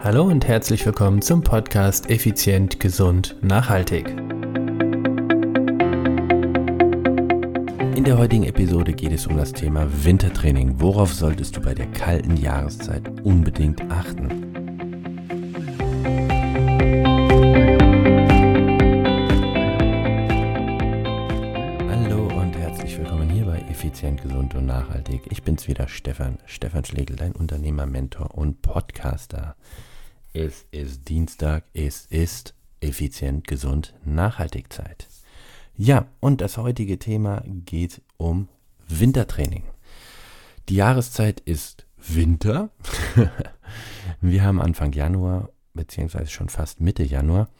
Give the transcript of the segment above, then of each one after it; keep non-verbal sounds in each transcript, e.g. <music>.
Hallo und herzlich willkommen zum Podcast Effizient, Gesund, Nachhaltig. In der heutigen Episode geht es um das Thema Wintertraining. Worauf solltest du bei der kalten Jahreszeit unbedingt achten? Effizient, Gesund und Nachhaltig. Ich bin's wieder, Stefan, Stefan Schlegel, dein Unternehmer, Mentor und Podcaster. Es ist Dienstag, es ist effizient, gesund, nachhaltig Zeit. Ja, und das heutige Thema geht um Wintertraining. Die Jahreszeit ist Winter. <laughs> Wir haben Anfang Januar, beziehungsweise schon fast Mitte Januar.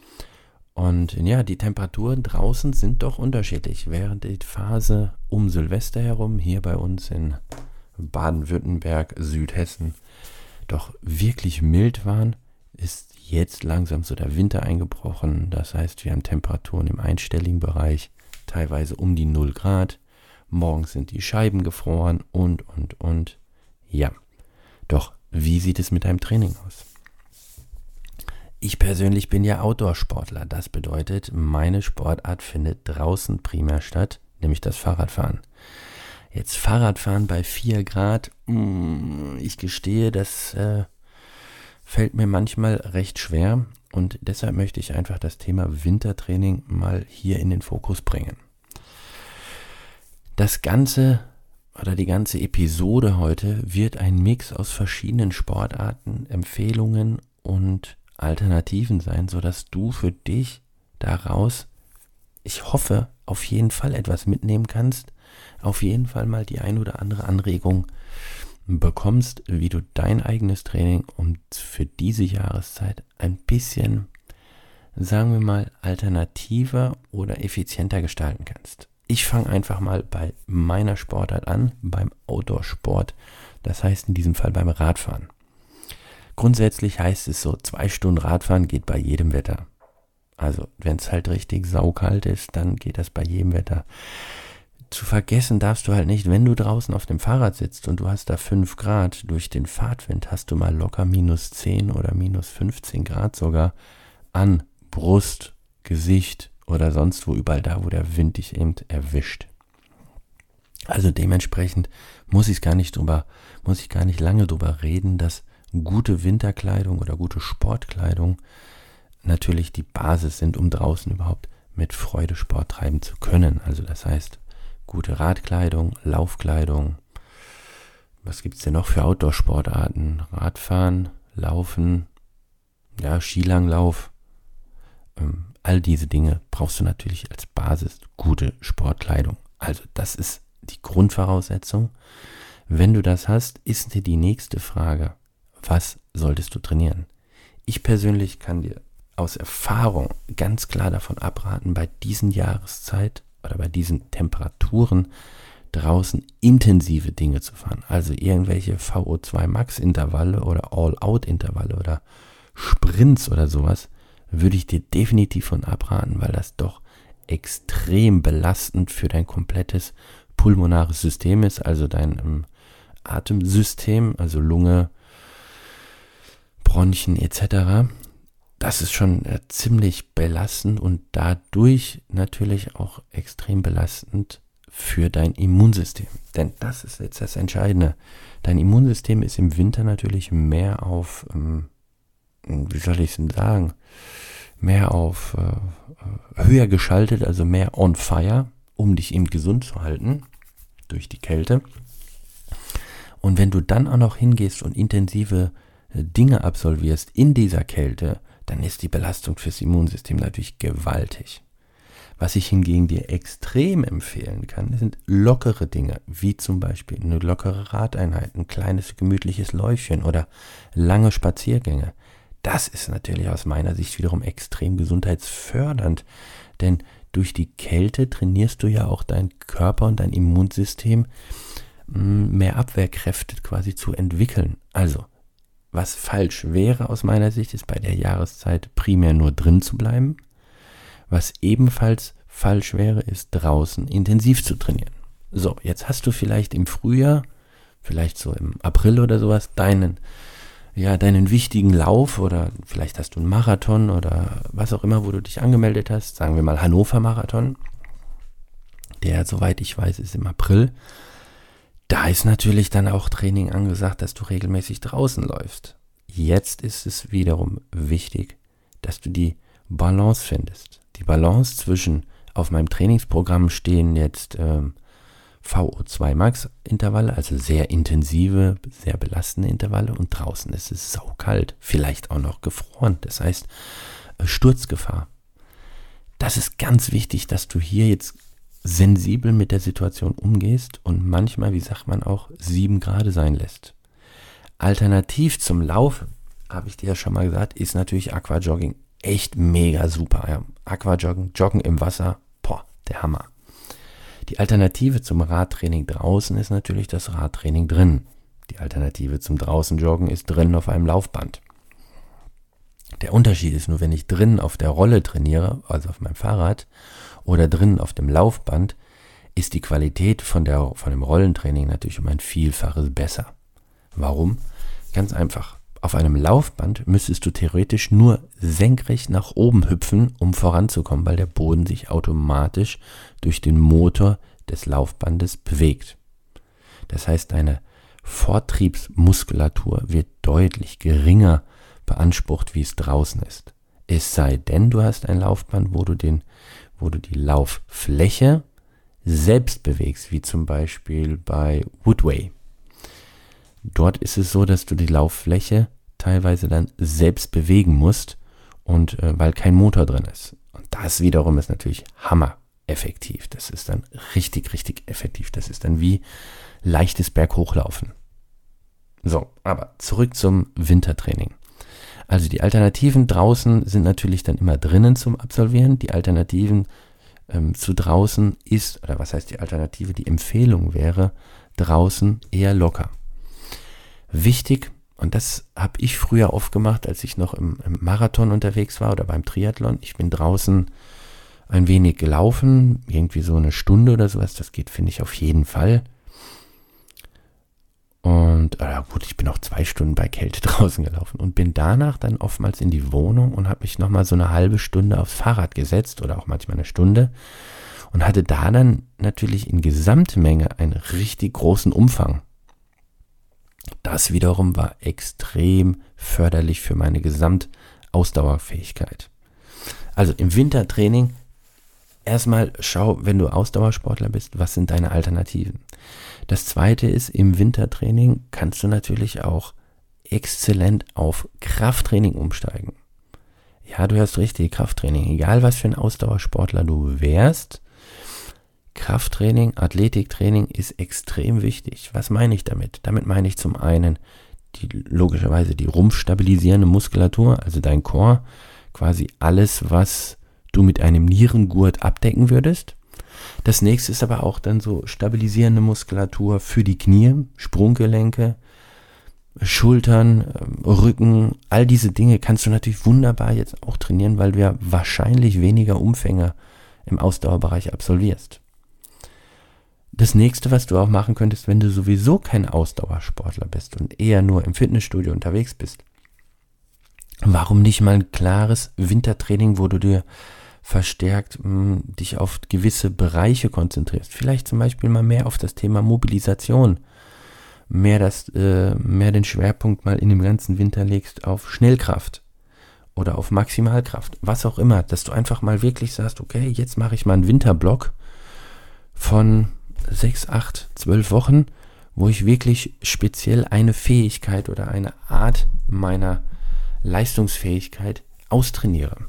Und ja, die Temperaturen draußen sind doch unterschiedlich. Während die Phase um Silvester herum, hier bei uns in Baden-Württemberg, Südhessen, doch wirklich mild waren, ist jetzt langsam so der Winter eingebrochen. Das heißt, wir haben Temperaturen im einstelligen Bereich, teilweise um die 0 Grad. Morgens sind die Scheiben gefroren und, und, und. Ja. Doch, wie sieht es mit deinem Training aus? Ich persönlich bin ja Outdoor-Sportler. Das bedeutet, meine Sportart findet draußen primär statt, nämlich das Fahrradfahren. Jetzt Fahrradfahren bei 4 Grad, mm, ich gestehe, das äh, fällt mir manchmal recht schwer und deshalb möchte ich einfach das Thema Wintertraining mal hier in den Fokus bringen. Das Ganze oder die ganze Episode heute wird ein Mix aus verschiedenen Sportarten, Empfehlungen und Alternativen sein, sodass du für dich daraus, ich hoffe, auf jeden Fall etwas mitnehmen kannst, auf jeden Fall mal die ein oder andere Anregung bekommst, wie du dein eigenes Training um für diese Jahreszeit ein bisschen, sagen wir mal, alternativer oder effizienter gestalten kannst. Ich fange einfach mal bei meiner Sportart an, beim Outdoor-Sport, das heißt in diesem Fall beim Radfahren. Grundsätzlich heißt es so, zwei Stunden Radfahren geht bei jedem Wetter. Also wenn es halt richtig saukalt ist, dann geht das bei jedem Wetter zu vergessen darfst du halt nicht, wenn du draußen auf dem Fahrrad sitzt und du hast da 5 Grad, durch den Fahrtwind hast du mal locker minus 10 oder minus 15 Grad sogar an Brust, Gesicht oder sonst wo, überall da, wo der Wind dich eben erwischt. Also dementsprechend muss ich gar nicht drüber, muss ich gar nicht lange drüber reden, dass gute Winterkleidung oder gute Sportkleidung natürlich die Basis sind, um draußen überhaupt mit Freude Sport treiben zu können. Also das heißt, gute Radkleidung, Laufkleidung. Was gibt es denn noch für Outdoor-Sportarten? Radfahren, Laufen, ja, Skilanglauf. Ähm, all diese Dinge brauchst du natürlich als Basis gute Sportkleidung. Also das ist die Grundvoraussetzung. Wenn du das hast, ist dir die nächste Frage, was solltest du trainieren? Ich persönlich kann dir aus Erfahrung ganz klar davon abraten, bei diesen Jahreszeit oder bei diesen Temperaturen draußen intensive Dinge zu fahren. Also irgendwelche VO2 Max Intervalle oder All-Out Intervalle oder Sprints oder sowas, würde ich dir definitiv von abraten, weil das doch extrem belastend für dein komplettes pulmonares System ist, also dein ähm, Atemsystem, also Lunge, Bronchien etc das ist schon äh, ziemlich belastend und dadurch natürlich auch extrem belastend für dein Immunsystem. Denn das ist jetzt das Entscheidende. Dein Immunsystem ist im Winter natürlich mehr auf, ähm, wie soll ich es denn sagen, mehr auf äh, höher geschaltet, also mehr on fire, um dich eben gesund zu halten durch die Kälte. Und wenn du dann auch noch hingehst und intensive äh, Dinge absolvierst in dieser Kälte, dann ist die Belastung fürs Immunsystem natürlich gewaltig. Was ich hingegen dir extrem empfehlen kann, sind lockere Dinge, wie zum Beispiel eine lockere Radeinheit, ein kleines gemütliches Läufchen oder lange Spaziergänge. Das ist natürlich aus meiner Sicht wiederum extrem gesundheitsfördernd, denn durch die Kälte trainierst du ja auch dein Körper und dein Immunsystem mm, mehr Abwehrkräfte quasi zu entwickeln. Also was falsch wäre aus meiner Sicht, ist bei der Jahreszeit primär nur drin zu bleiben. Was ebenfalls falsch wäre, ist draußen intensiv zu trainieren. So, jetzt hast du vielleicht im Frühjahr, vielleicht so im April oder sowas, deinen, ja, deinen wichtigen Lauf oder vielleicht hast du einen Marathon oder was auch immer, wo du dich angemeldet hast, sagen wir mal Hannover Marathon, der, soweit ich weiß, ist im April. Da ist natürlich dann auch Training angesagt, dass du regelmäßig draußen läufst. Jetzt ist es wiederum wichtig, dass du die Balance findest. Die Balance zwischen auf meinem Trainingsprogramm stehen jetzt ähm, VO2 Max Intervalle, also sehr intensive, sehr belastende Intervalle und draußen ist es saukalt, vielleicht auch noch gefroren, das heißt äh, Sturzgefahr. Das ist ganz wichtig, dass du hier jetzt sensibel mit der Situation umgehst und manchmal, wie sagt man auch, sieben Grad sein lässt. Alternativ zum Lauf, habe ich dir ja schon mal gesagt, ist natürlich Aquajogging echt mega super. Ja. Aquajoggen, Joggen im Wasser, boah, der Hammer. Die Alternative zum Radtraining draußen ist natürlich das Radtraining drin. Die Alternative zum draußen Joggen ist drin auf einem Laufband. Der Unterschied ist nur, wenn ich drin auf der Rolle trainiere, also auf meinem Fahrrad, oder drin auf dem Laufband, ist die Qualität von, der, von dem Rollentraining natürlich um ein Vielfaches besser. Warum? Ganz einfach. Auf einem Laufband müsstest du theoretisch nur senkrecht nach oben hüpfen, um voranzukommen, weil der Boden sich automatisch durch den Motor des Laufbandes bewegt. Das heißt, deine Vortriebsmuskulatur wird deutlich geringer beansprucht, wie es draußen ist. Es sei denn, du hast ein Laufband, wo du, den, wo du die Lauffläche selbst bewegst, wie zum Beispiel bei Woodway. Dort ist es so, dass du die Lauffläche teilweise dann selbst bewegen musst und äh, weil kein Motor drin ist. Und das wiederum ist natürlich hammereffektiv. Das ist dann richtig, richtig effektiv. Das ist dann wie leichtes Berghochlaufen. So, aber zurück zum Wintertraining. Also die Alternativen draußen sind natürlich dann immer drinnen zum Absolvieren. Die Alternativen ähm, zu draußen ist, oder was heißt die Alternative? Die Empfehlung wäre draußen eher locker. Wichtig, und das habe ich früher oft gemacht, als ich noch im, im, Marathon unterwegs war oder beim Triathlon. Ich bin draußen ein wenig gelaufen, irgendwie so eine Stunde oder sowas. Das geht, finde ich, auf jeden Fall. Und äh, gut, ich bin auch zwei Stunden bei Kälte <laughs> draußen gelaufen und bin danach dann oftmals in die Wohnung und habe mich nochmal so eine halbe Stunde aufs Fahrrad gesetzt oder auch manchmal eine Stunde und hatte da dann natürlich in Gesamtmenge einen richtig großen Umfang. Das wiederum war extrem förderlich für meine Gesamtausdauerfähigkeit. Also im Wintertraining erstmal schau, wenn du Ausdauersportler bist, was sind deine Alternativen? Das zweite ist, im Wintertraining kannst du natürlich auch exzellent auf Krafttraining umsteigen. Ja, du hast richtig, Krafttraining. Egal was für ein Ausdauersportler du wärst, Krafttraining, Athletiktraining ist extrem wichtig. Was meine ich damit? Damit meine ich zum einen die, logischerweise die rumpfstabilisierende Muskulatur, also dein Chor, quasi alles, was du mit einem Nierengurt abdecken würdest. Das nächste ist aber auch dann so stabilisierende Muskulatur für die Knie, Sprunggelenke, Schultern, ähm, Rücken, all diese Dinge kannst du natürlich wunderbar jetzt auch trainieren, weil du ja wahrscheinlich weniger Umfänge im Ausdauerbereich absolvierst. Das nächste, was du auch machen könntest, wenn du sowieso kein Ausdauersportler bist und eher nur im Fitnessstudio unterwegs bist, warum nicht mal ein klares Wintertraining, wo du dir verstärkt mh, hm, dich auf gewisse Bereiche konzentrierst. Vielleicht zum Beispiel mal mehr auf das Thema Mobilisation, mehr, das, äh, mehr den Schwerpunkt mal in dem ganzen Winter legst auf Schnellkraft oder auf Maximalkraft, was auch immer, dass du einfach mal wirklich sagst, okay, jetzt mache ich mal einen Winterblock von sechs, acht, zwölf Wochen, wo ich wirklich speziell eine Fähigkeit oder eine Art meiner Leistungsfähigkeit austrainiere.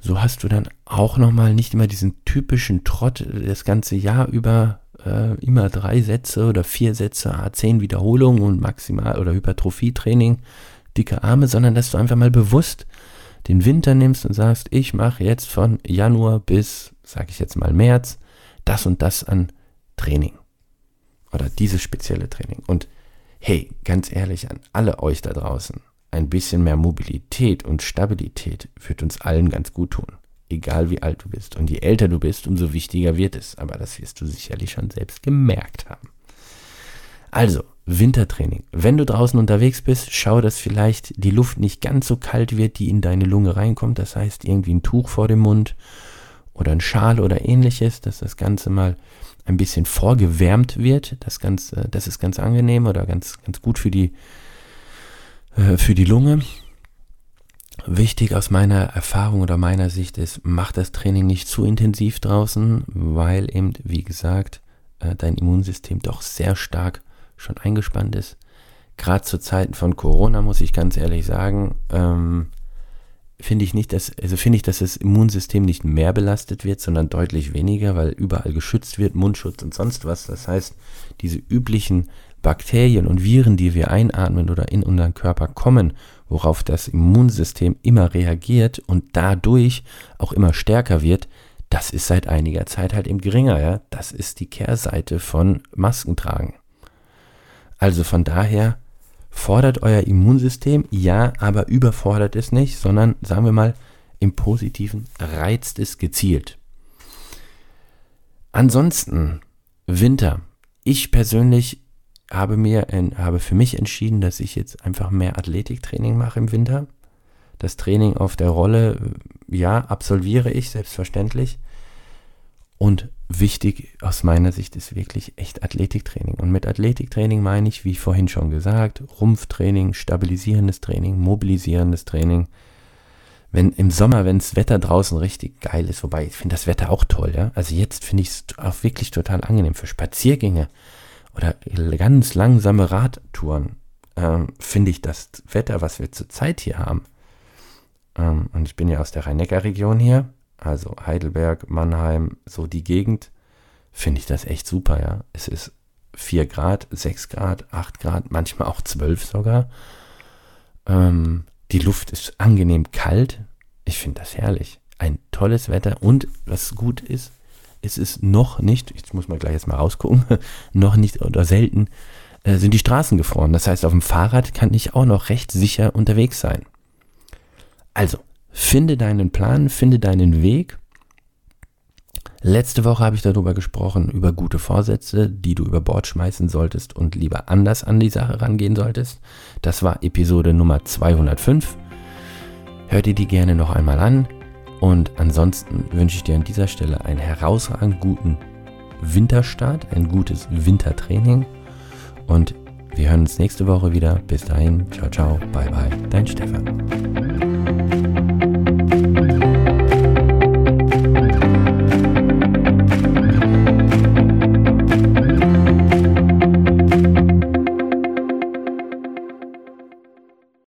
So hast du dann auch nochmal nicht immer diesen typischen Trott das ganze Jahr über äh, immer drei Sätze oder vier Sätze, zehn Wiederholungen und maximal oder Hypertrophietraining, dicke Arme, sondern dass du einfach mal bewusst den Winter nimmst und sagst, ich mache jetzt von Januar bis, sage ich jetzt mal März, das und das an Training. Oder dieses spezielle Training. Und hey, ganz ehrlich an alle euch da draußen, ein bisschen mehr Mobilität und Stabilität wird uns allen ganz gut tun. Egal wie alt du bist. Und je älter du bist, umso wichtiger wird es. Aber das wirst du sicherlich schon selbst gemerkt haben. Also, Wintertraining. Wenn du draußen unterwegs bist, schau, dass vielleicht die Luft nicht ganz so kalt wird, die in deine Lunge reinkommt. Das heißt, irgendwie ein Tuch vor dem Mund oder ein Schal oder ähnliches, dass das Ganze mal ein bisschen vorgewärmt wird. Das, Ganze, das ist ganz angenehm oder ganz, ganz gut für die, für die Lunge. Wichtig aus meiner Erfahrung oder meiner Sicht ist, mach das Training nicht zu intensiv draußen, weil eben, wie gesagt, äh, dein Immunsystem doch sehr stark schon eingespannt ist. Gerade zu Zeiten von Corona muss ich ganz ehrlich sagen, ähm, finde ich nicht, dass, also finde ich, dass das Immunsystem nicht mehr belastet wird, sondern deutlich weniger, weil überall geschützt wird, Mundschutz und sonst was. Das heißt, diese üblichen Bakterien und Viren, die wir einatmen oder in unseren Körper kommen, worauf das Immunsystem immer reagiert und dadurch auch immer stärker wird, das ist seit einiger Zeit halt eben geringer, ja. Das ist die Kehrseite von Maskentragen. Also von daher fordert euer Immunsystem, ja, aber überfordert es nicht, sondern sagen wir mal im Positiven reizt es gezielt. Ansonsten Winter. Ich persönlich habe mir habe für mich entschieden, dass ich jetzt einfach mehr Athletiktraining mache im Winter. Das Training auf der Rolle, ja, absolviere ich selbstverständlich. Und wichtig aus meiner Sicht ist wirklich echt Athletiktraining. Und mit Athletiktraining meine ich, wie vorhin schon gesagt, Rumpftraining, stabilisierendes Training, mobilisierendes Training. Wenn im Sommer, wenn das Wetter draußen richtig geil ist, wobei ich finde das Wetter auch toll, ja. Also jetzt finde ich es auch wirklich total angenehm für Spaziergänge oder ganz langsame Radtouren. Ähm, finde ich das Wetter, was wir zurzeit hier haben. Ähm, und ich bin ja aus der Rhein-Neckar-Region hier also Heidelberg, Mannheim, so die Gegend, finde ich das echt super, ja. Es ist 4 Grad, 6 Grad, 8 Grad, manchmal auch 12 sogar. Ähm, die Luft ist angenehm kalt. Ich finde das herrlich. Ein tolles Wetter und was gut ist, es ist noch nicht, jetzt muss man gleich jetzt mal rausgucken, <laughs> noch nicht oder selten äh, sind die Straßen gefroren. Das heißt, auf dem Fahrrad kann ich auch noch recht sicher unterwegs sein. Also, Finde deinen Plan, finde deinen Weg. Letzte Woche habe ich darüber gesprochen, über gute Vorsätze, die du über Bord schmeißen solltest und lieber anders an die Sache rangehen solltest. Das war Episode Nummer 205. Hör dir die gerne noch einmal an. Und ansonsten wünsche ich dir an dieser Stelle einen herausragend guten Winterstart, ein gutes Wintertraining. Und wir hören uns nächste Woche wieder. Bis dahin, ciao, ciao, bye, bye, dein Stefan.